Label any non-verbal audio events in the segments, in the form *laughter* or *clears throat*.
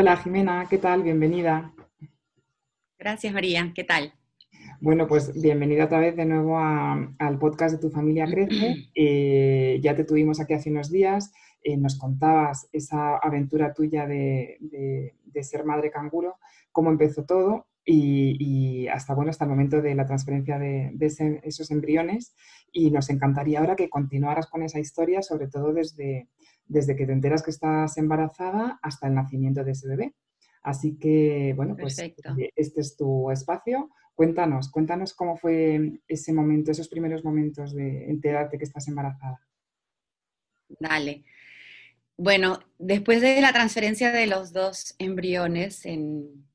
Hola Jimena, ¿qué tal? Bienvenida. Gracias María, ¿qué tal? Bueno, pues bienvenida otra vez de nuevo al podcast de Tu familia crece. Eh, ya te tuvimos aquí hace unos días, eh, nos contabas esa aventura tuya de, ser madre canguro, cómo empezó todo y, hasta, bueno, hasta el momento de la transferencia de, esos embriones. Y nos encantaría ahora que continuaras con esa historia, sobre todo desde, desde que te enteras que estás embarazada hasta el nacimiento de ese bebé. Así que, bueno, pues eh, este es tu espacio. Cuéntanos, cuéntanos cómo fue ese momento, esos primeros momentos de enterarte que estás embarazada. Dale. Bueno, después de la transferencia de los dos embriones en,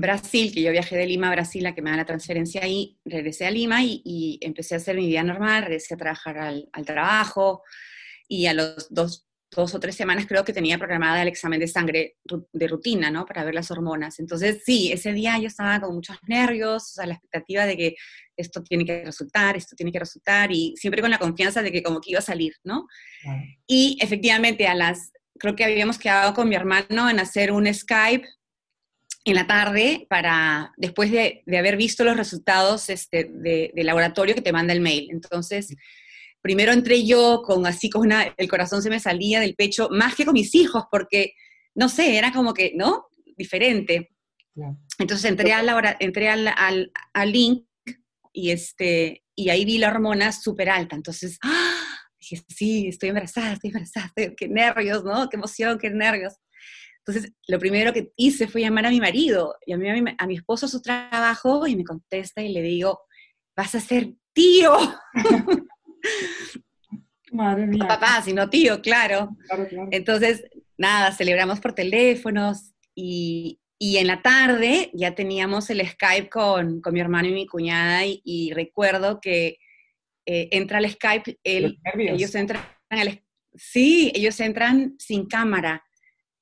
Brasil, que yo viajé de Lima a Brasil a que me dan la transferencia ahí, regresé a Lima y, empecé a hacer mi vida normal, regresé a trabajar al, al trabajo y a los dos dos o tres semanas creo que tenía programada el examen de sangre de rutina, ¿no? Para ver las hormonas. Entonces, sí, ese día yo estaba con muchos nervios, o sea, la expectativa de que esto tiene que resultar, esto tiene que resultar, y siempre con la confianza de que como que iba a salir, ¿no? Y efectivamente, a las, creo que habíamos quedado con mi hermano en hacer un Skype en la tarde para, después de, haber visto los resultados este, de, de, laboratorio que te manda el mail. Entonces primero entré yo con así, con una, el corazón se me salía del pecho, más que con mis hijos, porque, no sé, era como que, ¿no? Diferente. Entonces entré, a la entré al, al, al, link y, este, y ahí vi la hormona súper alta. Entonces, ¡ah! dije, sí, estoy embarazada, estoy embarazada, qué nervios, ¿no? Qué emoción, qué nervios. Entonces, lo primero que hice fue llamar a mi marido, y a mi, a mi esposo a su trabajo y me contesta y le digo, vas a ser tío. *laughs* Madre mía. Papá, sino tío, claro. Entonces, nada, celebramos por teléfonos y, en la tarde ya teníamos el Skype con, mi hermano y mi cuñada y, recuerdo que eh, entra el Skype, ellos entran al, sí, ellos entran sin cámara.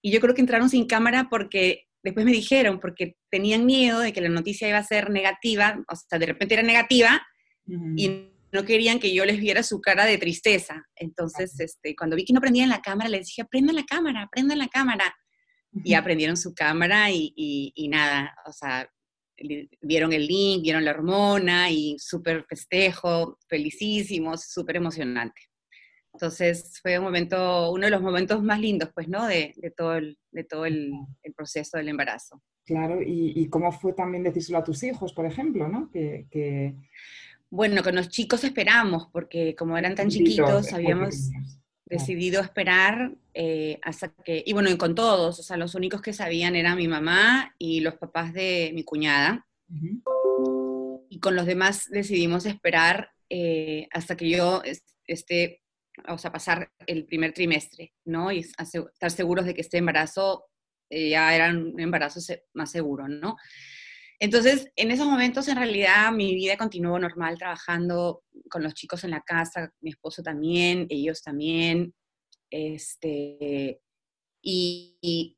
Y yo creo que entraron sin cámara porque después me dijeron, porque tenían miedo de que la noticia iba a ser negativa, o sea, de repente era negativa, y no querían que yo les viera su cara de tristeza. Entonces, este, cuando vi que no prendían la cámara, les dije, prendan la cámara, prendan la cámara. Y aprendieron su cámara y, y, nada, o sea, vieron el link, vieron la hormona y súper festejo, felicísimos, súper emocionante. Entonces fue un momento, uno de los momentos más lindos, pues, ¿no? De, de todo, el, de todo el, el, proceso del embarazo. Claro, y, y, cómo fue también decírselo a tus hijos, por ejemplo, ¿no? Que, que, bueno, con los chicos esperamos, porque como eran tan chiquitos, habíamos decidido esperar eh, hasta que, y bueno, y con todos, o sea, los únicos que sabían eran mi mamá y los papás de mi cuñada. Y con los demás decidimos esperar eh, hasta que yo esté, o sea, pasar el primer trimestre, ¿no? Y estar seguros de que este embarazo eh, ya era un embarazo más seguro, ¿no? Entonces, en esos momentos, en realidad, mi vida continuó normal, trabajando con los chicos en la casa, mi esposo también, ellos también. Este, y,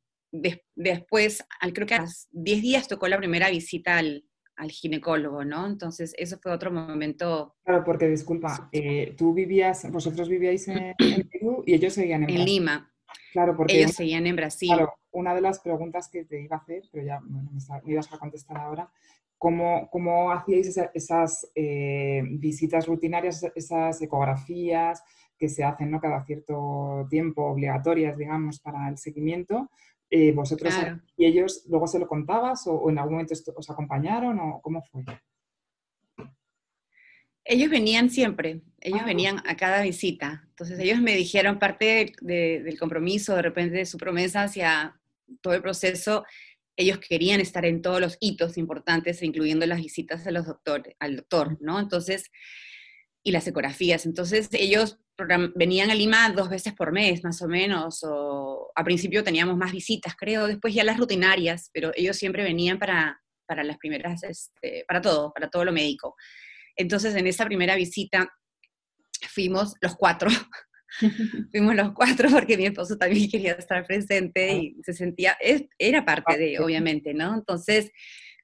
después, al, creo que a los 10 días tocó la primera visita al, ginecólogo, ¿no? Entonces, eso fue otro momento. Claro, porque disculpa, eh, tú vivías, vosotros vivíais *clears throat* en, Perú y ellos seguían en, en Lima. Claro, porque ellos seguían en Brasil. Claro, una de las preguntas que te iba a hacer, pero ya me, ibas a contestar ahora, ¿cómo, cómo hacíais esas eh, visitas rutinarias, esas ecografías que se hacen ¿no? cada cierto tiempo, obligatorias, digamos, para el seguimiento? Eh, ¿Vosotros y ellos luego se lo contabas o, o en algún momento os acompañaron o cómo fue? Ellos venían siempre, ellos ah. venían a cada visita. Entonces ellos me dijeron parte del compromiso, de repente de su promesa hacia todo el proceso, ellos querían estar en todos los hitos importantes, incluyendo las visitas a los doctores, al doctor, ¿no? Entonces, y las ecografías. Entonces ellos venían a Lima dos veces por mes, más o menos, o a principio teníamos más visitas, creo, después ya las rutinarias, pero ellos siempre venían para, para las primeras, este, para todo, para todo lo médico. Entonces, en esa primera visita fuimos los cuatro. *laughs* fuimos los cuatro porque mi esposo también quería estar presente y se sentía, era parte de, obviamente, ¿no? Entonces,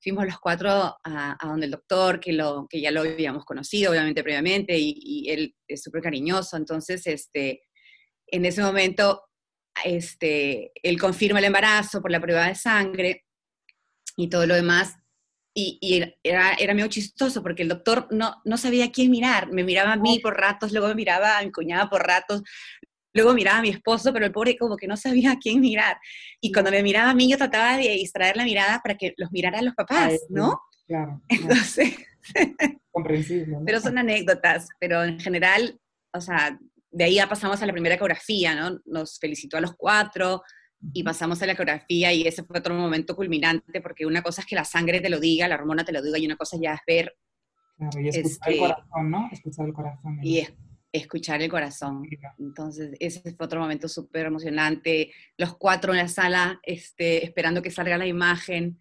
fuimos los cuatro a, donde el doctor, que, lo, que ya lo habíamos conocido, obviamente, previamente, y, él es súper cariñoso. Entonces, este, en ese momento, este, él confirma el embarazo por la prueba de sangre y todo lo demás. Y, era, era medio chistoso porque el doctor no, no sabía a quién mirar. Me miraba a mí por ratos, luego me miraba a mi cuñada por ratos, Luego miraba a mi esposo, pero el pobre como que no sabía a quién mirar. Y cuando me miraba a mí, yo trataba de distraer la mirada para que los miraran los papás, ¿no? *laughs* Claro. Entonces... Comprensible. Pero son anécdotas, pero en general, o sea, de ahí ya pasamos a la primera ecografía, ¿no? Nos felicitó a los cuatro y pasamos a la ecografía y ese fue otro momento culminante porque una cosa es que la sangre te lo diga, la hormona te lo diga y una cosa ya es ver... Claro, y escuchar el este corazón, ¿no? Escuchar el corazón. Y escuchar el corazón. Entonces, ese fue otro momento súper emocionante. Los cuatro en la sala, este, esperando que salga la imagen.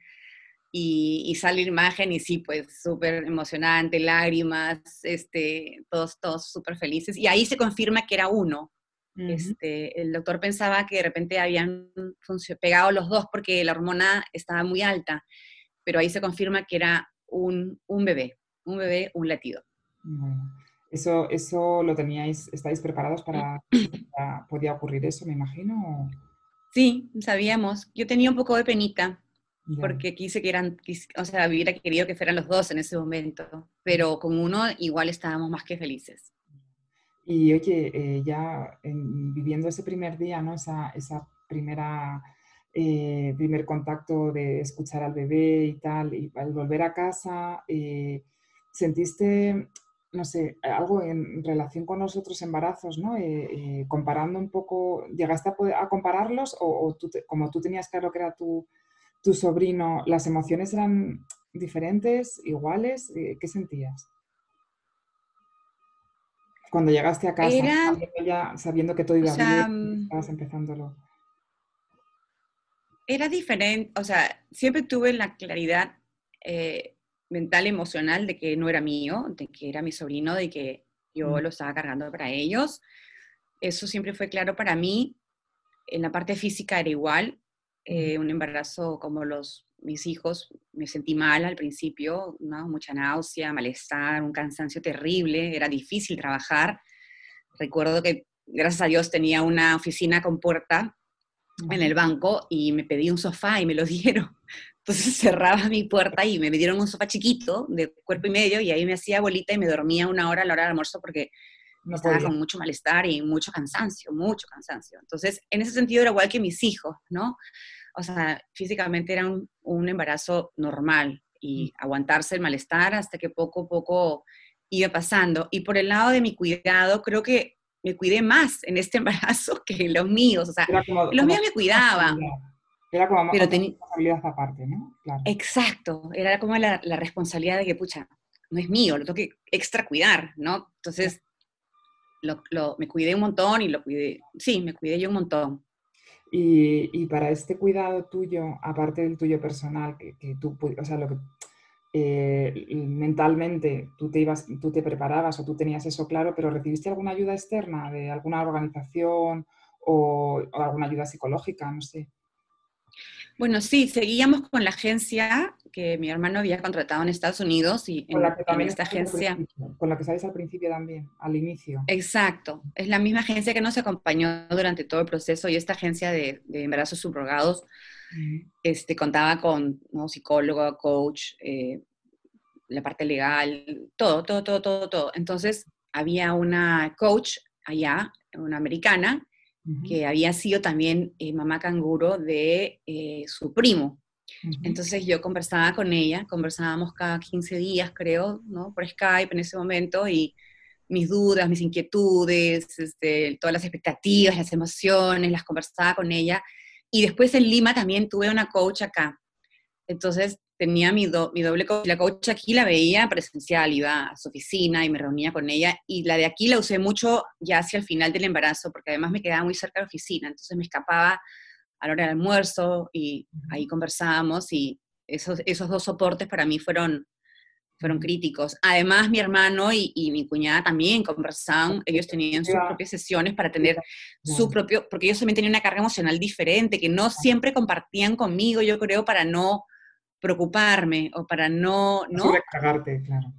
Y, sale la imagen y sí, pues súper emocionante, lágrimas, este, todos, todos súper felices. Y ahí se confirma que era uno. este, el doctor pensaba que de repente habían pegado los dos porque la hormona estaba muy alta, pero ahí se confirma que era un, un bebé, un bebé, un latido. Eso, eso lo teníais, ¿estáis preparados para, *clears throat* podía ocurrir eso, me imagino? Sí, sabíamos. Yo tenía un poco de penita, porque quise que eran, o sea, hubiera querido que fueran los dos en ese momento, pero con uno igual estábamos más que felices. Y oye, eh, ya viviendo ese primer día, ¿no? Esa, esa primera, eh, primer contacto de escuchar al bebé y tal, y al volver a casa, eh, ¿sentiste no sé, algo en relación con los otros embarazos, ¿no? Eh, eh, comparando un poco, ¿llegaste a, compararlos o, como tú tenías claro que era tu, tu, sobrino, las emociones eran diferentes, iguales? Eh, ¿Qué sentías? Cuando llegaste a casa, sabiendo, que todo iba bien, mm, estabas empezándolo. Era diferente, o sea, siempre tuve la claridad mental, emocional de que no era mío, de que era mi sobrino, de que yo lo estaba cargando para ellos. Eso siempre fue claro para mí. En la parte física era igual. Eh, un embarazo como los mis hijos, me sentí mal al principio, ¿no? mucha náusea, malestar, un cansancio terrible, era difícil trabajar. Recuerdo que, gracias a Dios, tenía una oficina con puerta en el banco y me pedí un sofá y me lo *laughs* dieron. Entonces *laughs* cerraba mi puerta y me dieron un sofá chiquito de cuerpo y medio y ahí me hacía bolita y me dormía una hora a la hora del almuerzo porque no estaba con mucho malestar y mucho cansancio, mucho cansancio. Entonces, en ese sentido era igual que mis hijos, ¿no? O sea, físicamente era un, un embarazo normal y mm. aguantarse el malestar hasta que poco a poco iba pasando. Y por el lado de mi cuidado, creo que me cuidé más en este *laughs* embarazo que los míos. O sea, los míos me cuidaban. Era como pero responsabilidad aparte, ¿no? Exacto, era como la, responsabilidad de que, pucha, no es mío, lo tengo que extra cuidar, ¿no? Entonces, lo, me cuidé un montón y lo cuidé, sí, me cuidé yo un montón. Y, para este cuidado tuyo, aparte del tuyo personal, que, tú, o sea, lo que eh, mentalmente tú te ibas, tú te preparabas o tú tenías eso claro, pero ¿recibiste alguna ayuda externa de alguna organización o alguna ayuda psicológica? No sé. Bueno, sí, seguíamos con la agencia que mi hermano había contratado en Estados Unidos y con la que también esta agencia. Con la que sabes al principio también, al inicio. Exacto, es la misma agencia que nos acompañó durante todo el proceso y esta agencia de, embarazos subrogados este, contaba con ¿no? psicólogo, coach, eh, la parte legal, todo, todo, todo, todo, todo. Entonces había una coach allá, una americana, que había sido también eh, mamá canguro de eh, su primo. Entonces yo conversaba con ella, conversábamos cada 15 días, creo, ¿no? Por Skype en ese momento y mis dudas, mis inquietudes, este, todas las expectativas, las emociones, las conversaba con ella. Y después en Lima también tuve una coach acá. Entonces tenía mi, mi doble coach. La coach aquí la veía presencial, iba a su oficina y me reunía con ella. Y la de aquí la usé mucho ya hacia el final del embarazo, porque además me quedaba muy cerca de la oficina. Entonces me escapaba a la hora del almuerzo y ahí conversábamos y esos, esos dos soportes para mí fueron, fueron críticos. Además, mi hermano y, mi cuñada también conversaban, ellos tenían sus propias sesiones para tener su propio, porque ellos también tenían una carga emocional diferente, que no siempre compartían conmigo, yo creo, para no preocuparme o para no... ¿no? Cargarte, claro.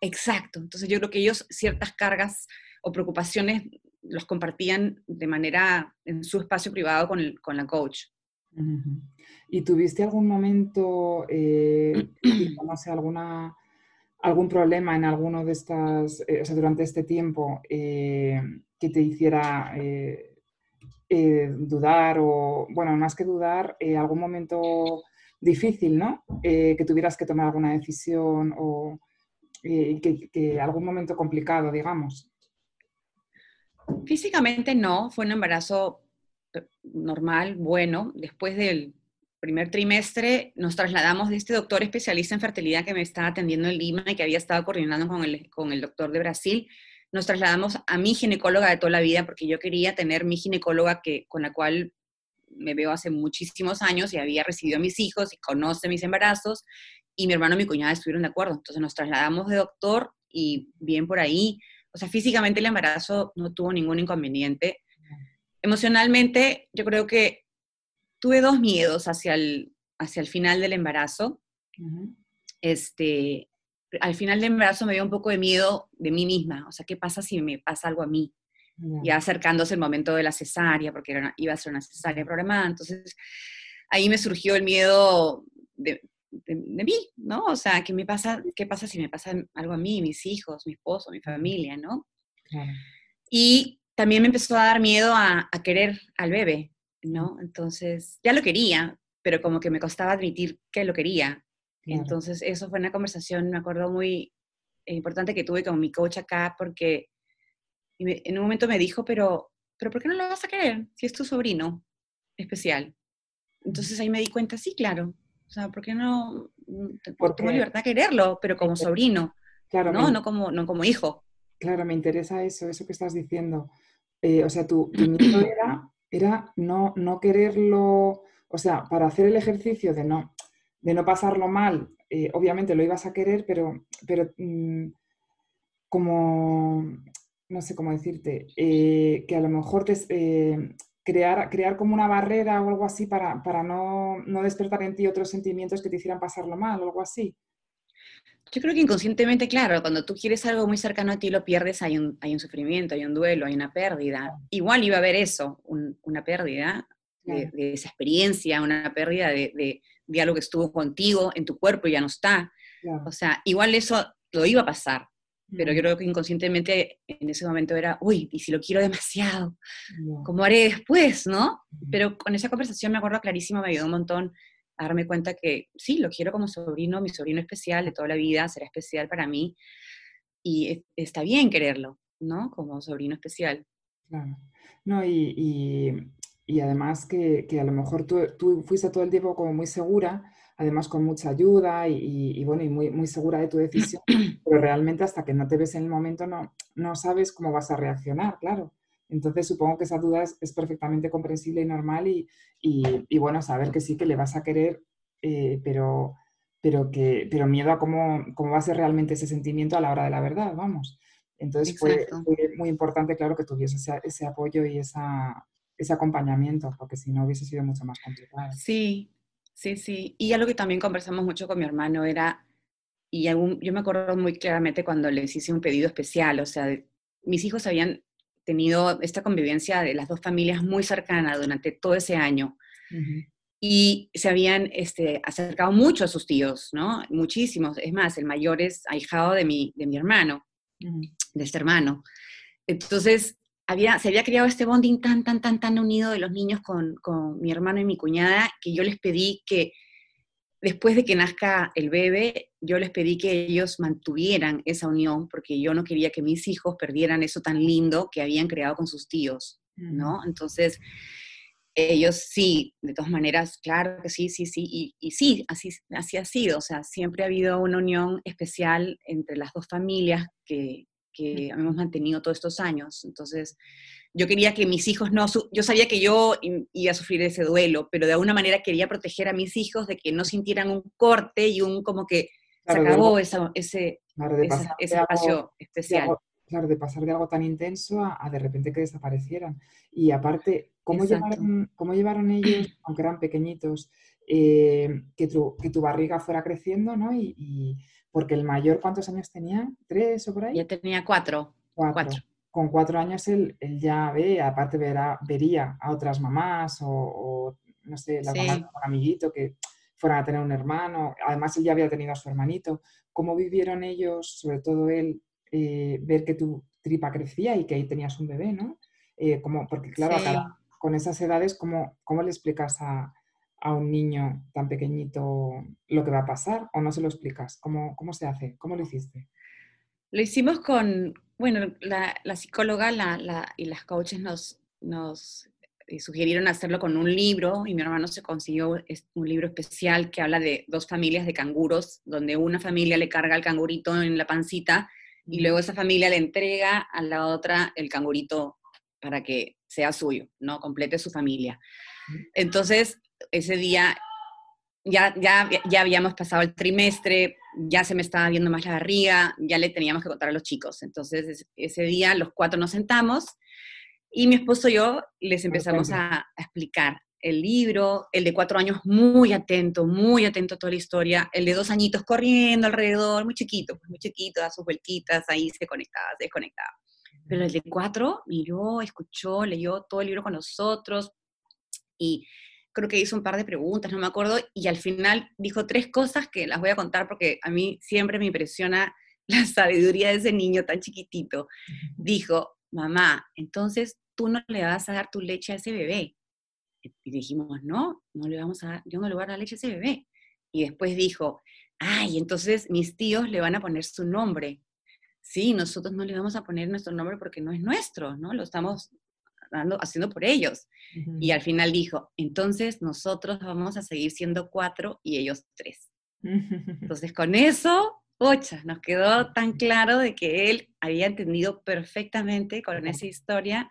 Exacto. Entonces yo creo que ellos ciertas cargas o preocupaciones los compartían de manera en su espacio privado con, con la coach. ¿Y tuviste algún momento, eh, *clears throat* no sé, alguna, algún problema en alguno de estas, eh, o sea, durante este tiempo eh, que te hiciera dudar o, bueno, más que dudar, algún momento difícil, ¿no? Eh, que tuvieras que tomar alguna decisión o eh, que, algún momento complicado, digamos. Físicamente no, fue un embarazo eh, normal, bueno. Después del primer trimestre nos trasladamos de este doctor especialista en fertilidad que me estaba atendiendo en Lima y que había estado coordinando con el, con el doctor de Brasil. Nos trasladamos a mi ginecóloga de toda la vida porque yo quería tener mi ginecóloga que, con la cual me veo hace muchísimos años y había recibido a mis hijos y conoce mis embarazos y mi hermano y mi cuñada estuvieron de acuerdo. Entonces nos trasladamos de doctor y bien por ahí. O sea, físicamente el embarazo no tuvo ningún inconveniente. Emocionalmente, yo creo que tuve dos miedos hacia el, hacia el final del embarazo. Este, al final del embarazo me dio un poco de miedo de mí misma. O sea, ¿qué pasa si me pasa algo a mí? Ya acercándose el momento de la cesárea, porque iba a ser una cesárea programada. Entonces, ahí me surgió el miedo de, mí, ¿no? O sea, ¿qué, me pasa, ¿qué pasa si me pasa algo a mí, mis hijos, mi esposo, mi familia, ¿no? Y también me empezó a dar miedo a, querer al bebé, ¿no? Entonces, ya lo quería, pero como que me costaba admitir que lo quería. Entonces, eso fue una conversación, me acuerdo, muy importante que tuve con mi coach acá, porque y en un momento me dijo, pero, pero ¿por qué no lo vas a querer si es tu sobrino especial? Entonces ahí me di cuenta, sí, claro. O sea, ¿por qué no? Mm, Porque, tengo libertad de quererlo, pero como sobrino. Claro, ¿no? no, como, no como hijo. Claro, me interesa eso, eso que estás diciendo. Eh, o sea, tu, tu miedo *clears throat* era, era no, no quererlo, o sea, para hacer el ejercicio de no, de no pasarlo mal, eh, obviamente lo ibas a querer, pero, pero mm, como no sé cómo decirte, eh, que a lo mejor te, eh, crear, crear como una barrera o algo así para, para no, no, despertar en ti otros sentimientos que te hicieran pasarlo mal o algo así. Yo creo que inconscientemente, claro, cuando tú quieres algo muy cercano a ti lo pierdes, hay un, hay un sufrimiento, hay un duelo, hay una pérdida. Igual iba a haber eso, una pérdida de, esa experiencia, una pérdida de, de, algo que estuvo contigo en tu cuerpo y ya no está. O sea, igual eso lo iba a pasar, pero yo creo que inconscientemente en ese momento era, uy, y si lo quiero demasiado, ¿cómo haré después, no? Pero con esa conversación me acuerdo clarísimo, me ayudó un montón a darme cuenta que sí, lo quiero como sobrino, mi sobrino especial de toda la vida, será especial para mí, y está bien quererlo, ¿no? Como sobrino especial. Claro. No, y, y, además que, que, a lo mejor tú, tú fuiste todo el tiempo como muy segura, además con mucha ayuda y, bueno, y muy, muy segura de tu decisión, *clears throat* pero realmente hasta que no te ves en el momento no, no sabes cómo vas a reaccionar, claro. Entonces supongo que esa duda es, perfectamente comprensible y normal y, y, bueno, saber que sí que le vas a querer, eh, pero, pero, que, pero miedo a cómo, cómo va a ser realmente ese sentimiento a la hora de la verdad, vamos. Entonces fue, muy importante, claro, que tuviese ese, ese apoyo y esa, ese acompañamiento, porque si no hubiese sido mucho más complicado. Sí, Sí, sí. Y algo que también conversamos mucho con mi hermano era, y algún, yo me acuerdo muy claramente cuando les hice un pedido especial, o sea, mis hijos habían tenido esta convivencia de las dos familias muy cercana durante todo ese año. Y se habían este, acercado mucho a sus tíos, ¿no? Muchísimos. Es más, el mayor es ahijado de mi, de mi hermano, de este hermano. Entonces, se había creado este bonding tan, tan, tan, tan unido de los niños con, mi hermano y mi cuñada, que yo les pedí que después de que nazca el bebé, yo les pedí que ellos mantuvieran esa unión, porque yo no quería que mis hijos perdieran eso tan lindo que habían creado con sus tíos, ¿no? Entonces, ellos sí, de todas maneras, claro que sí, sí, sí, y, y, sí, así, así ha sido, o sea, siempre ha habido una unión especial entre las dos familias que, que hemos mantenido todos estos años. Entonces, yo quería que mis hijos no, yo sabía que yo iba a sufrir ese duelo, pero de alguna manera quería proteger a mis hijos de que no sintieran un corte y un como que se acabó ese, ese, espacio especial. claro, de pasar de algo tan intenso a, de repente que desaparecieran. Y aparte, ¿cómo, llevaron, ¿cómo llevaron ellos, aunque eran pequeñitos, eh, que, tu, que tu barriga fuera creciendo, ¿no? Y, porque el mayor, ¿cuántos años tenía? ¿Tres o por ahí? Ya tenía cuatro. Cuatro con cuatro años él, ya ve, aparte verá, vería a otras mamás o, no sé, las mamás de un amiguito que fueran a tener un hermano. Además, él ya había tenido a su hermanito. ¿Cómo vivieron ellos, sobre todo él, eh, ver que tu tripa crecía y que ahí tenías un bebé, ¿no? Eh, como, porque claro, con esas edades, ¿cómo, cómo le explicas a, a, un niño tan pequeñito lo que va a pasar o no se lo explicas? ¿Cómo, cómo se hace? ¿Cómo lo hiciste? Lo hicimos con, bueno, la, psicóloga y las coaches nos, nos eh, sugirieron hacerlo con un libro y mi hermano se consiguió un libro especial que habla de dos familias de canguros, donde una familia le carga al cangurito en la pancita y luego esa familia le entrega a la otra el cangurito para que sea suyo, ¿no? Complete su familia. Entonces, ese día ya, ya, ya habíamos pasado el trimestre, ya se me estaba viendo más la barriga, ya le teníamos que contar a los chicos. Entonces, ese día los cuatro nos sentamos y mi esposo y yo les empezamos a, explicar el libro, el de cuatro años muy atento, muy atento a toda la historia, el de dos añitos corriendo alrededor, muy chiquito, muy chiquito, a sus vueltitas, ahí se conectaba, se desconectaba. Pero el de cuatro miró, escuchó, leyó todo el libro con nosotros y creo que hizo un par de preguntas, no me acuerdo, y al final dijo tres cosas que las voy a contar porque a mí siempre me impresiona *laughs* la sabiduría de ese niño tan chiquitito. Dijo, mamá, entonces tú no le vas a dar tu leche a ese bebé. Y dijimos, no, no le vamos a dar, yo no le voy a dar leche a ese bebé. Y después dijo, ay, entonces mis tíos le van a poner su nombre. Sí, nosotros no le vamos a poner nuestro nombre porque no es nuestro, ¿no? Lo estamos haciendo por ellos. Y al final dijo, entonces nosotros vamos a seguir siendo cuatro y ellos tres. *laughs* Entonces con eso, ocha, nos quedó tan claro de que él había entendido perfectamente con esa historia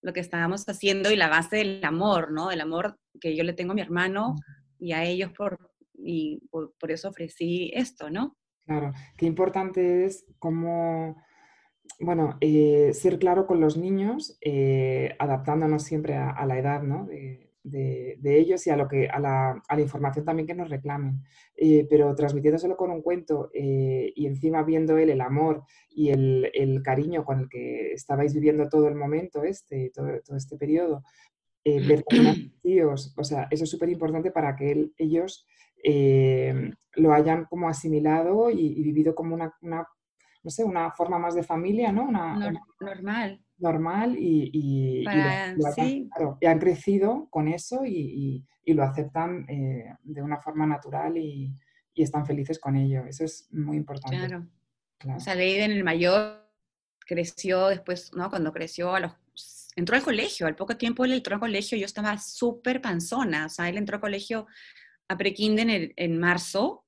lo que estábamos haciendo y la base del amor, ¿no? Del amor que yo le tengo a mi hermano y a ellos por, y por, por eso ofrecí esto, ¿no? Claro, qué importante es cómo bueno, eh, ser claro con los niños, eh, adaptándonos siempre a, la edad de, ellos y a, lo que, a, la, información también que nos reclamen. Eh, pero transmitiéndoselo con un cuento y encima viendo él el amor y el, cariño con el que estabais viviendo todo el momento este, todo, todo este periodo, ver *clears throat* tíos, o sea, eso es súper importante para que ellos lo hayan como asimilado y, vivido como una no sé, una forma más de familia, ¿no? Una, normal. Normal y, y, han crecido con eso y, lo aceptan eh, de una forma natural y, están felices con ello. Eso es muy importante. Claro. O sea, Leiden, el mayor, creció después, ¿no? Cuando creció a los entró al colegio, al poco tiempo él entró al colegio, yo estaba súper panzona, o sea, él entró al colegio a prekinden en, en marzo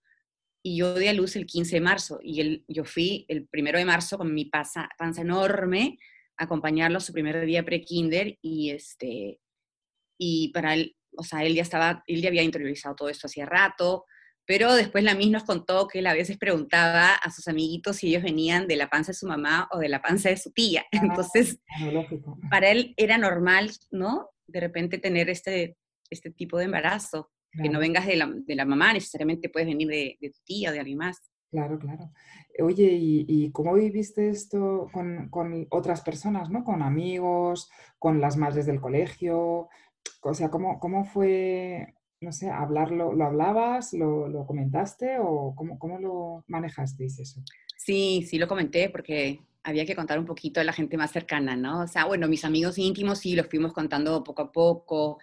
y yo di a luz el 15 de marzo y él, yo fui el primero de marzo con mi panza, panza enorme a acompañarlo a su primer día pre-kinder y este y para él, o sea, él ya estaba, él ya había interiorizado todo esto hacía rato, pero después la misma nos contó que él a veces preguntaba a sus amiguitos si ellos venían de la panza de su mamá o de la panza de su tía. Ah, Entonces, para él era normal, ¿no? De repente tener este, este tipo de embarazo. Que no vengas de la, de la, mamá, necesariamente puedes venir de, de, tu tía o de alguien más. Claro, claro. Oye, ¿y, y cómo viviste esto con, con, otras personas, ¿no? Con amigos, con las madres del colegio. O sea, ¿cómo, cómo fue, no sé, hablarlo? ¿Lo hablabas? ¿Lo, lo comentaste? ¿O cómo, cómo lo manejasteis eso? Sí, sí lo comenté porque había que contar un poquito a la gente más cercana, ¿no? O sea, bueno, mis amigos íntimos sí los fuimos contando poco a poco.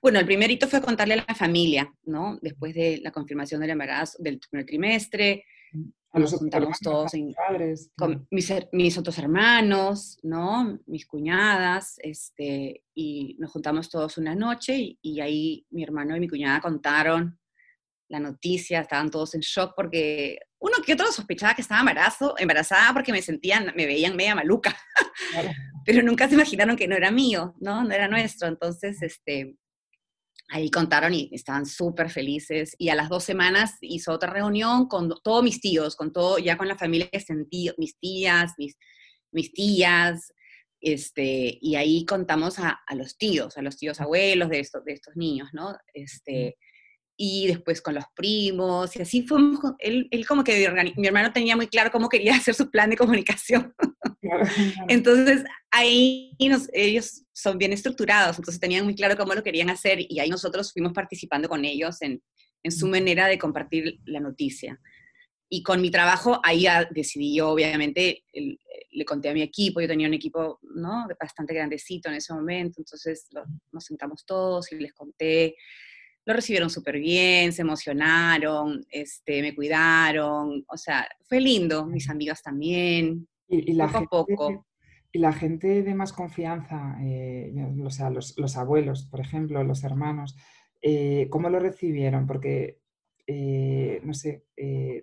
Bueno, el primerito fue contarle a la familia, ¿no? Después de la confirmación del embarazo del primer trimestre. nos juntamos todos con mis, otros hermanos, ¿no? Mis cuñadas, este, y nos juntamos todos una noche y, ahí mi hermano y mi cuñada contaron la noticia, estaban todos en shock porque uno que otro sospechaba que estaba embarazo, embarazada porque me sentían, me veían media maluca, *laughs* pero nunca se imaginaron que no era mío, ¿no? No era nuestro, entonces, este, ahí contaron y estaban súper felices. Y a las dos semanas hizo otra reunión con todos mis tíos, con todo, ya con la familia sentí, mis tías, mis, mis tías, este, y ahí contamos a, a, los tíos, a los tíos abuelos de estos, de estos niños, ¿no? Este, y después con los primos, y así fuimos, él, él como que mi hermano tenía muy claro cómo quería *laughs* hacer su plan de comunicación. *laughs* Entonces, ahí ellos son bien estructurados, entonces tenían muy claro cómo lo querían hacer y ahí nosotros fuimos participando con ellos en, en su manera de compartir la noticia. Y con mi trabajo, ahí decidí yo, obviamente, le conté a mi equipo, yo tenía un equipo ¿no? bastante grandecito en ese momento, entonces nos sentamos todos y les conté lo recibieron súper bien, se emocionaron, este, me cuidaron, o sea, fue lindo, mis amigas también, y, la poco gente, a poco. Y la gente de más confianza, eh, o sea, los, abuelos, por ejemplo, los hermanos, eh, ¿cómo lo recibieron? Porque, eh, no sé,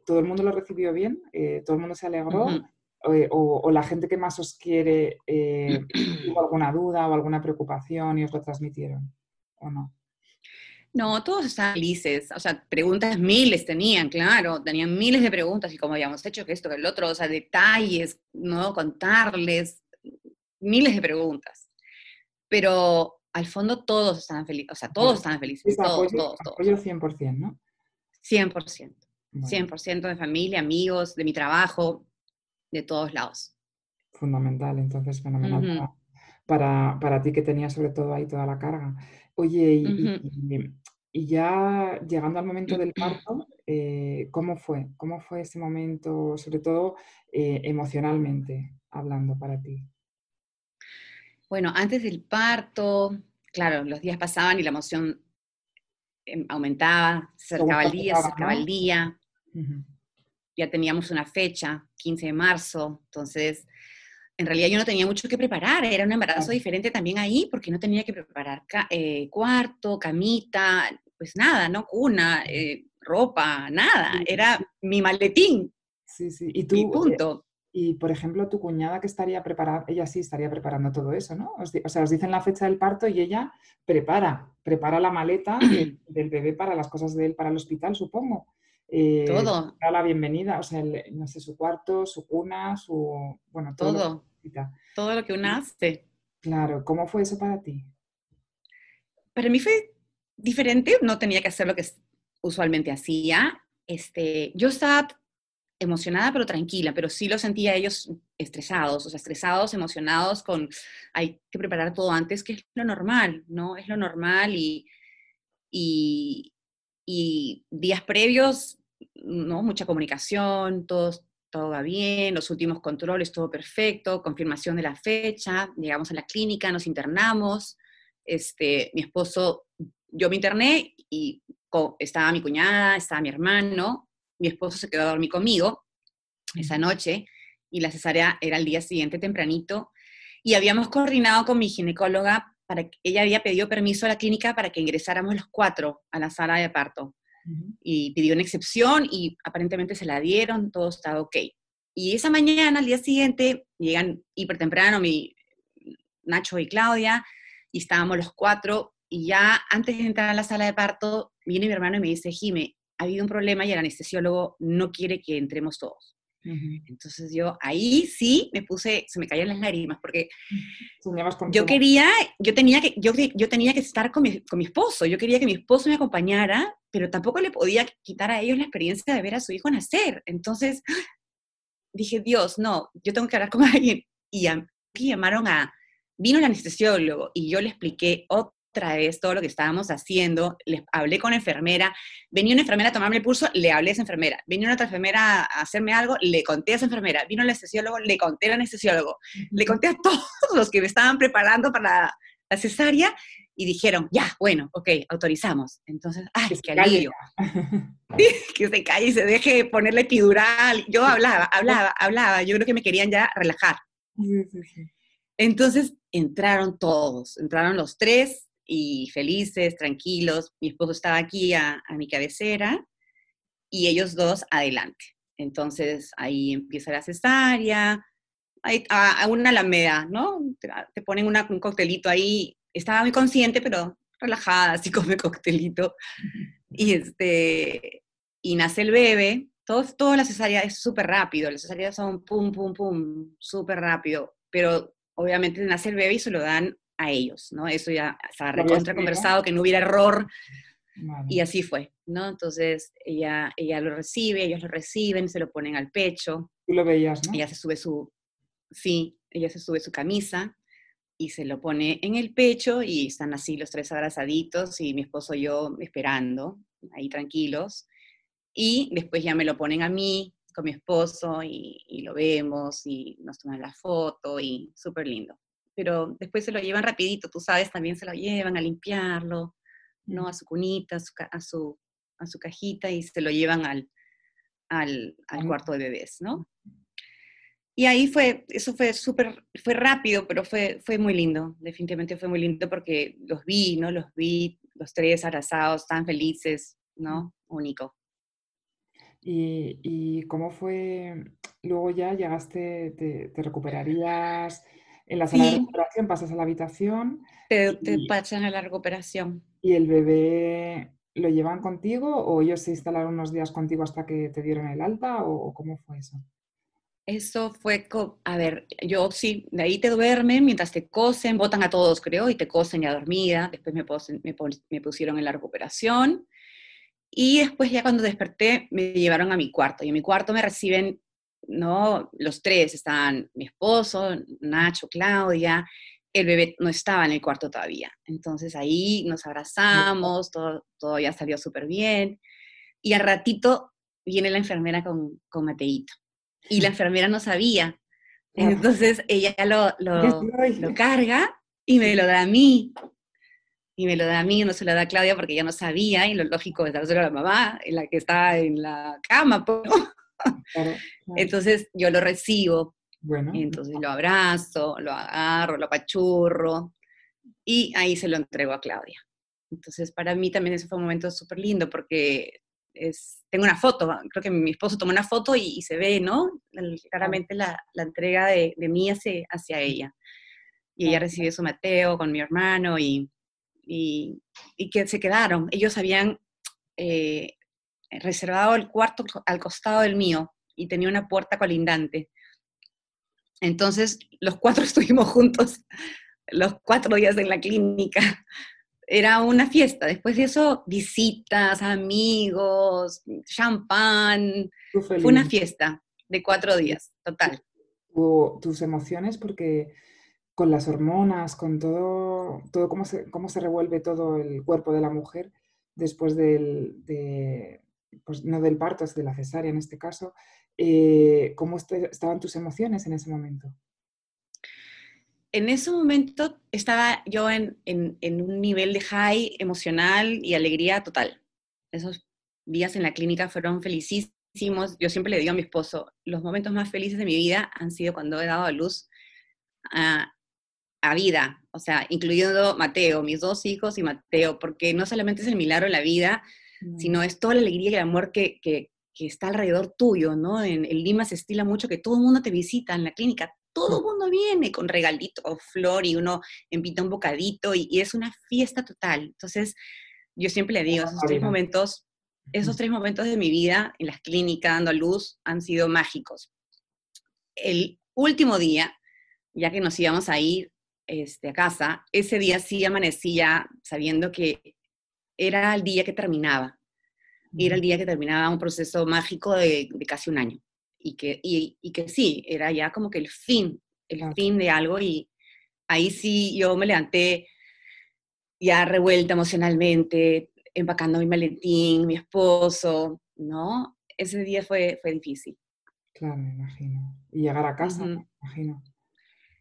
¿todo el mundo lo recibió bien? ¿Todo el mundo se alegró? o, la gente que más os quiere *clears throat* tuvo alguna duda o alguna preocupación y os lo transmitieron? ¿O no? No, todos estaban felices, o sea, preguntas miles tenían, claro, tenían miles de preguntas y como habíamos hecho que esto, que el otro, o sea, detalles, ¿no? Contarles, miles de preguntas. Pero al fondo todos estaban felices, o sea, todos estaban felices, todos, todos, todos. Apoyo 100%, ¿no? 100%, 100% de familia, amigos, de mi trabajo, de todos lados. Fundamental, entonces, fenomenal para, para, ti que tenías sobre todo ahí toda la carga. Oye, y, y ya llegando al momento del *clears throat* parto, eh, ¿cómo fue? ¿Cómo fue ese momento, sobre todo eh, emocionalmente hablando para ti? Bueno, antes del parto, claro, los días pasaban y la emoción em, aumentaba, se acercaba el día, se acercaba el día. Ya teníamos una fecha, 15 de marzo, entonces en realidad yo no tenía mucho que preparar, era un embarazo diferente también ahí, porque no tenía que preparar eh, cuarto, camita, pues nada, ¿no? Cuna, eh, ropa, nada, era mi maletín. Sí, sí, y tú, punto. y por ejemplo, tu cuñada que estaría preparada, ella sí estaría preparando todo eso, ¿no? o sea, os dicen la fecha del parto y ella prepara, prepara la maleta del, bebé para las cosas de él para el hospital, supongo. Eh, todo. la bienvenida, o sea, no sé, su cuarto, su cuna, su. Bueno, todo. Todo, todo lo que una hace. Claro, ¿cómo fue eso para ti? Para mí fue diferente, no tenía que hacer lo que usualmente hacía. Este, yo estaba emocionada pero tranquila, pero sí lo sentía ellos estresados, o sea, estresados, emocionados con hay que preparar todo antes, que es lo normal, ¿no? Es lo normal y, y, y días previos, ¿no? Mucha comunicación, todo, todo va bien, los últimos controles, todo perfecto, confirmación de la fecha, llegamos a la clínica, nos internamos, este, mi esposo yo me interné y estaba mi cuñada, estaba mi hermano, mi esposo se quedó a dormir conmigo esa noche y la cesárea era el día siguiente tempranito y habíamos coordinado con mi ginecóloga para que ella había pedido permiso a la clínica para que ingresáramos los cuatro a la sala de parto y pidió una excepción y aparentemente se la dieron, todo estaba ok. Y esa mañana, al día siguiente, llegan hiper temprano mi Nacho y Claudia y estábamos los cuatro y ya antes de entrar a la sala de parto, viene mi hermano y me dice, Jime, ha habido un problema y el anestesiólogo no quiere que entremos todos. Entonces yo ahí sí me puse, se me caían las lágrimas porque yo quería, yo tenía que, yo, yo tenía que estar con mi, con mi, esposo, yo quería que mi esposo me acompañara, pero tampoco le podía quitar a ellos la experiencia de ver a su hijo nacer. Entonces *gasps* dije, Dios, no, yo tengo que hablar con *laughs* alguien. Y, y llamaron a, vino el anestesiólogo y yo le expliqué otra vez todo lo que estábamos haciendo, les hablé con enfermera, venía una enfermera a tomarme el pulso, le hablé a esa enfermera, venía otra enfermera a hacerme algo, le conté a esa enfermera, vino el anestesiólogo, le conté al anestesiólogo, le conté a todos los que me estaban preparando para la, cesárea y dijeron, ya, bueno, ok, autorizamos. Entonces, ¡ay, qué alivio! *laughs* que se calle y se deje ponerle epidural. Yo hablaba, hablaba, hablaba. Yo creo que me querían ya relajar. Entonces entraron todos, entraron los tres y felices, tranquilos. Mi esposo estaba aquí a, mi cabecera y ellos dos adelante. Entonces ahí empieza la cesárea, a, una alameda, ¿no? Te, ponen un coctelito ahí. Estaba muy consciente, pero relajada, así *laughs* como el coctelito. Y, este, y nace el bebé. Todo, toda la cesárea es súper rápido. Las cesáreas son pum, pum, pum, súper rápido. Pero obviamente nace el bebé y se lo dan a ellos, ¿no? Eso ya estaba recontra conversado, que no hubiera error. Y así fue, ¿no? Entonces ella, ella lo recibe, ellos lo reciben, se lo ponen al pecho. Tú lo veías, ¿no? Ella se sube su, sí, ella se sube su camisa y se lo pone en el pecho y están así los tres abrazaditos y mi esposo y yo esperando, ahí tranquilos. Y después ya me lo ponen a mí con mi esposo y, lo vemos y nos toman la foto y súper lindo. Pero después se lo llevan rapidito, tú sabes, también se lo llevan a limpiarlo, ¿no? A su cunita, a su, a su, cajita y se lo llevan al, al, al cuarto de bebés, ¿no? Y ahí fue, eso fue súper, fue rápido, pero fue, fue muy lindo, definitivamente fue muy lindo porque los vi, ¿no? Los vi, los tres abrazados, tan felices, ¿no? Único. ¿Y, y cómo fue, luego ya llegaste, te, te recuperarías en la sala de recuperación, pasas a la habitación? Te, te pasan a la recuperación. ¿Y el bebé lo llevan contigo o ellos se instalaron unos días contigo hasta que te dieron el alta o cómo fue eso? Eso fue, a ver, yo sí, de ahí te duermen mientras te cosen, botan a todos, creo, y te cosen ya dormida. Después me, me, pusieron en la recuperación. Y después ya cuando desperté me llevaron a mi cuarto. Y en mi cuarto me reciben, ¿no? Los tres, estaban mi esposo, Nacho, Claudia. El bebé no estaba en el cuarto todavía. Entonces ahí nos abrazamos, todo, todo ya salió súper bien. Y al ratito viene la enfermera con, con Mateito y la enfermera no sabía. Entonces ella lo, *laughs* lo, carga y me lo da a mí. Y me lo da a mí, no se lo da a Claudia porque ella no sabía, y lo lógico es dárselo a la mamá, en la que está en la cama. Pues, *laughs* entonces yo lo recibo. Bueno. Entonces lo abrazo, lo agarro, lo apachurro, y ahí se lo entrego a Claudia. Entonces, para mí también ese fue un momento súper lindo porque tengo una foto, creo que mi esposo tomó una foto y, se ve, ¿no? claramente la, la entrega de, de, mí hacia, hacia ella. Y ella recibió su Mateo con mi hermano y, y, y que se quedaron. Ellos habían eh, reservado el cuarto al costado del mío y tenía una puerta colindante. Entonces, los cuatro *laughs* estuvimos juntos los cuatro días en la clínica, era una fiesta. Después de eso, visitas, amigos, champán. Fue una fiesta de cuatro días, total. tus emociones, porque con las hormonas, con todo, todo cómo, se, cómo se revuelve todo el cuerpo de la mujer después del, de, pues no del parto, es de la cesárea en este caso, eh, ¿cómo estaban tus emociones en ese momento? en ese momento estaba yo en, un nivel de high emocional y alegría total. Esos días en la clínica fueron felicísimos. Yo siempre le digo a mi esposo, los momentos más felices de mi vida han sido cuando he dado a luz a, vida, o sea, incluyendo Mateo, mis dos hijos y Mateo, porque no solamente es el milagro de la vida, sino es toda la alegría y el amor que, está alrededor tuyo, ¿no? En, en, Lima se estila mucho que todo el mundo te visita en la clínica, todo el mundo viene con regalito o flor y uno invita un bocadito y, es una fiesta total. Entonces, yo siempre le digo, esos tres momentos, esos tres momentos de mi vida en las clínicas dando a luz han sido mágicos. El último día, ya que nos íbamos a ir este, a casa, ese día sí amanecía sabiendo que era el día que terminaba. Era el día que terminaba un proceso mágico de casi un año y que, y, que sí, era ya como que el fin, el fin de algo y ahí sí yo me levanté ya revuelta emocionalmente, empacando mi maletín, mi esposo, ¿no? Ese día fue, fue difícil. Claro, me imagino. Y llegar a casa, me imagino.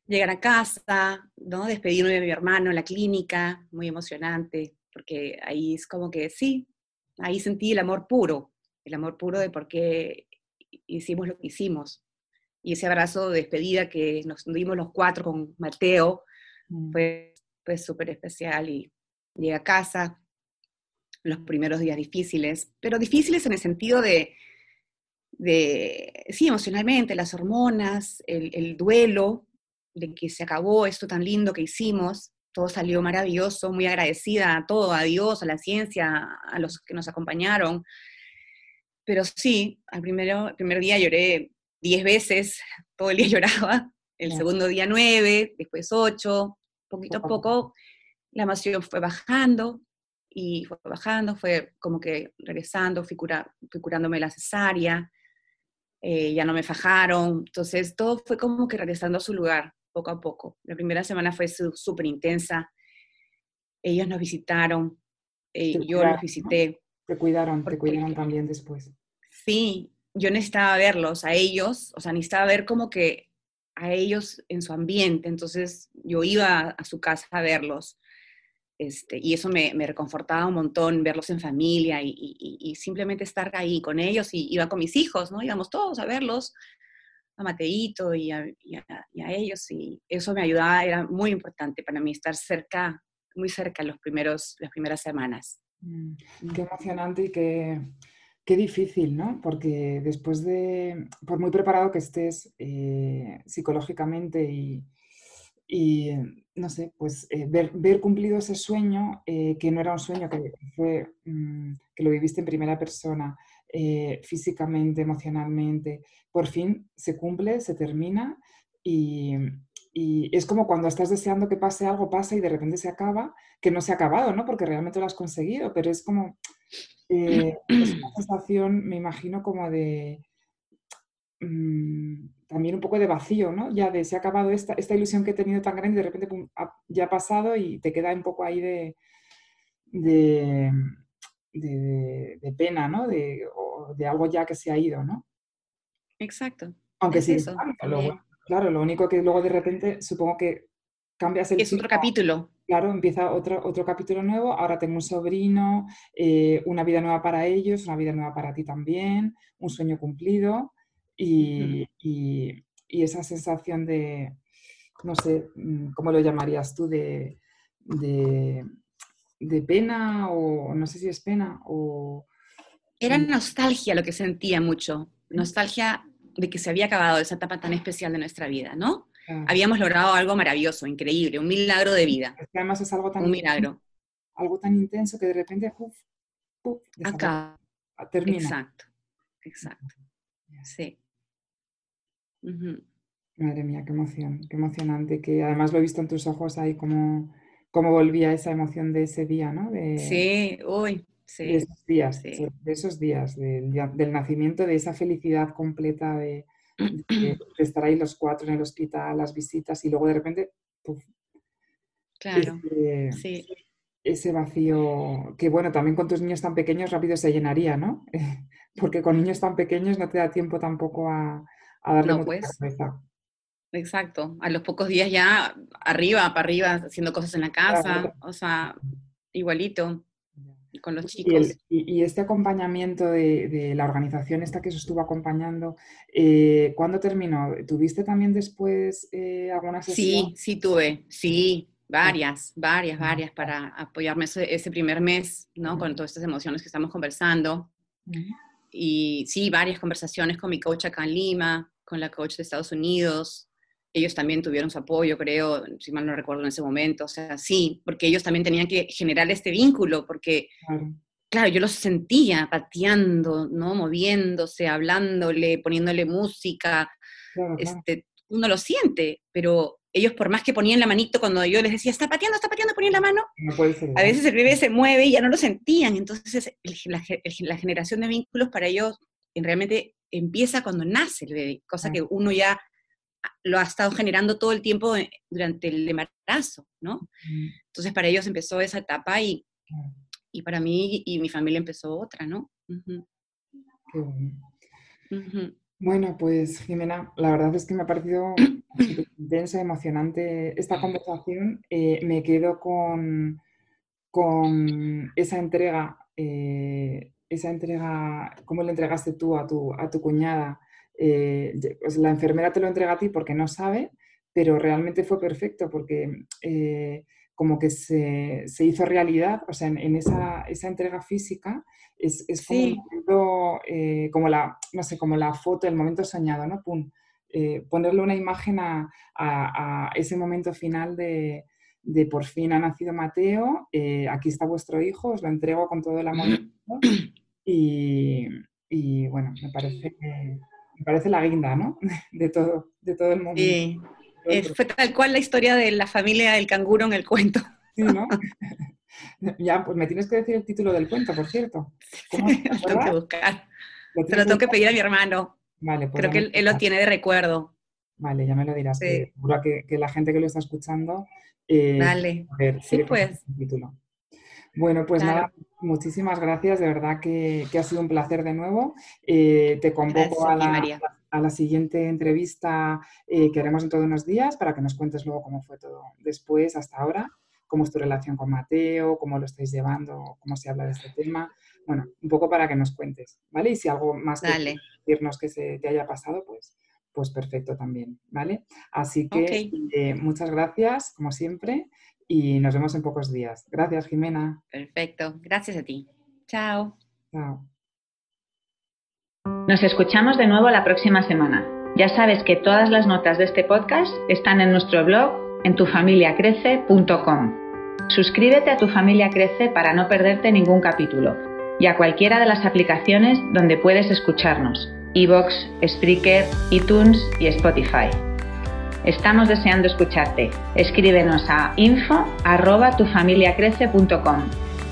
llegar a casa, ¿no? Despedirme de mi hermano en la clínica, muy emocionante, porque ahí es como que sí, ahí sentí el amor puro, el amor puro de por qué hicimos lo que hicimos. Y ese abrazo de despedida que nos dimos los cuatro con Mateo mm. fue, fue súper especial y llegué a casa, los primeros días difíciles, pero difíciles en el sentido de, de sí, emocionalmente, las hormonas, el, el duelo de que se acabó esto tan lindo que hicimos, todo salió maravilloso, muy agradecida a todo, a Dios, a la ciencia, a los que nos acompañaron. Pero sí, al primero, primer día lloré diez veces, todo el día *laughs* lloraba, el segundo día nueve, después ocho, poquito a poco la emoción fue bajando y fue bajando, fue como que regresando, fui, curándome la cesárea, eh, ya no me fajaron, entonces todo fue como que regresando a su lugar poco a poco. La primera semana fue súper intensa, ellos nos visitaron, eh, yo los visité. Te cuidaron, te cuidaron también después. Sí, yo necesitaba verlos a ellos, o sea, necesitaba ver como que a ellos en su ambiente, entonces yo iba a su casa a verlos. Este, y eso me, reconfortaba un montón, verlos en familia y, simplemente estar ahí con ellos. Y iba con mis hijos, ¿no? Íbamos todos a verlos, a Mateito y a, ellos. Y eso me ayudaba, era muy importante para mí estar cerca, muy cerca los primeros, las primeras semanas. Mm, qué emocionante y qué, qué, difícil, ¿no? Porque después de, por muy preparado que estés eh, psicológicamente y, y no sé, pues eh, ver, cumplido ese sueño, eh, que no era un sueño, que, fue, mm, que lo viviste en primera persona, eh, físicamente, emocionalmente, por fin se cumple, se termina y, es como cuando estás deseando que pase algo, pasa y de repente se acaba, que no se ha acabado, ¿no? Porque realmente lo has conseguido, pero es como, es una *clears throat* sensación, me imagino, como de... Mm, también un poco de vacío, ¿no? Ya de se ha acabado esta, esta ilusión que he tenido tan grande y de repente ya ha pasado y te queda un poco ahí de, de, de, pena, ¿no? De, de, algo ya que se ha ido, ¿no? Exacto. Aunque sí, claro, lo único que luego de repente supongo que cambias el... Es otro capítulo. Claro, empieza otro, otro capítulo nuevo, ahora tengo un sobrino, eh, una vida nueva para ellos, una vida nueva para ti también, un sueño cumplido y, esa sensación de, no sé, mm, ¿cómo lo llamarías tú? De, de, pena o no sé si es pena o... Era nostalgia lo que sentía mucho, nostalgia de que se había acabado esa etapa tan especial de nuestra vida, ¿no? Habíamos logrado algo maravilloso, increíble, un milagro de vida. además es algo tan... Un milagro. Algo tan intenso que de repente, uf, Acá. Termina. Exacto, exacto. Sí. Madre mía, qué emoción, qué emocionante, que además lo he visto en tus ojos ahí como, como volvía esa emoción de ese día, ¿no? De, sí, uy, sí. De esos días, de esos días, del, nacimiento, de esa felicidad completa *clears throat* de, estar ahí los cuatro en el hospital, las visitas y luego de repente, claro, ese, sí. ese vacío, que bueno, también con tus niños tan pequeños rápido se llenaría, ¿no? *laughs* Porque con niños tan pequeños no te da tiempo tampoco a, no, pues. Exacto. A los pocos días ya arriba, para arriba, haciendo cosas en la casa, o sea, igualito. Con los chicos. Y, este acompañamiento de, la organización esta que se estuvo acompañando, eh, ¿cuándo terminó? ¿Tuviste también después eh, algunas Sí, sí tuve, sí, varias, varias, varias para apoyarme ese, primer mes, ¿no? Con todas estas emociones que estamos conversando. Y sí, varias conversaciones con mi coach acá en Lima, con la coach de Estados Unidos. Ellos también tuvieron su apoyo, creo, si mal no recuerdo en ese momento. O sea, sí, porque ellos también tenían que generar este vínculo, porque, claro, yo los sentía pateando, ¿no? Moviéndose, hablándole, poniéndole música. Este, uno lo siente, pero ellos por más que ponían la manito cuando yo les decía, está pateando, está pateando, ponían la mano, a veces el bebé se mueve y ya no lo sentían. Entonces la, la generación de vínculos para ellos realmente empieza cuando nace el bebé, cosa que uno ya lo ha estado generando todo el tiempo eh, durante el embarazo, ¿no? Entonces para ellos empezó esa etapa y, y para mí y mi familia empezó otra, ¿no? Bueno, pues Jimena, la verdad es que me ha parecido *clears throat* intensa, emocionante esta conversación. Eh, me quedo con, con esa entrega, eh, esa entrega, cómo le entregaste tú a tu, a tu cuñada. Eh, pues la enfermera te lo entrega a ti porque no sabe, pero realmente fue perfecto porque como que se, hizo realidad, o sea, en, esa, entrega física es, como, eh, como, la, no sé, como la foto, el momento soñado, ¿no? Pum, eh, ponerle una imagen a, ese momento final de, por fin ha nacido Mateo, eh, aquí está vuestro hijo, os lo entrego con todo el amor y, y bueno, me parece, me parece la guinda, ¿no? *laughs* De todo, de todo el mundo. fue tal cual la historia de la familia del canguro en el cuento. Sí, ¿no? *laughs* ya, pues me tienes que decir el título del cuento, por cierto. ¿Cómo *laughs* lo tengo que buscar. Te lo tengo que pedir a mi hermano. Vale, pues Creo que él, lo tiene de recuerdo. Vale, ya me lo dirás. Seguro que, la gente que lo está escuchando. Eh, Dale. sí, pues. título. Bueno, pues nada, muchísimas gracias. De verdad que, ha sido un placer de nuevo. Eh, te convoco a, la, siguiente entrevista eh, que haremos en todos unos días para que nos cuentes luego cómo fue todo después, hasta ahora cómo es tu relación con Mateo, cómo lo estáis llevando, cómo se habla de este tema. Bueno, un poco para que nos cuentes, ¿vale? Y si algo más que decirnos que se te haya pasado, pues, pues perfecto también, ¿vale? Así que eh, muchas gracias, como siempre, y nos vemos en pocos días. Gracias, Jimena. Perfecto, gracias a ti. Chao. Chao. Nos escuchamos de nuevo la próxima semana. Ya sabes que todas las notas de este podcast están en nuestro blog en tufamiliacrece.com. Suscríbete a Tu Familia Crece para no perderte ningún capítulo y a cualquiera de las aplicaciones donde puedes escucharnos, iVoox, Spreaker, iTunes y Spotify. Estamos deseando escucharte. Escríbenos a info@tufamiliacrece.com.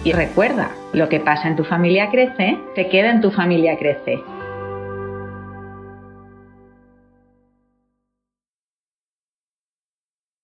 Y recuerda, lo que pasa en tu familia crece, se queda en tu familia crece.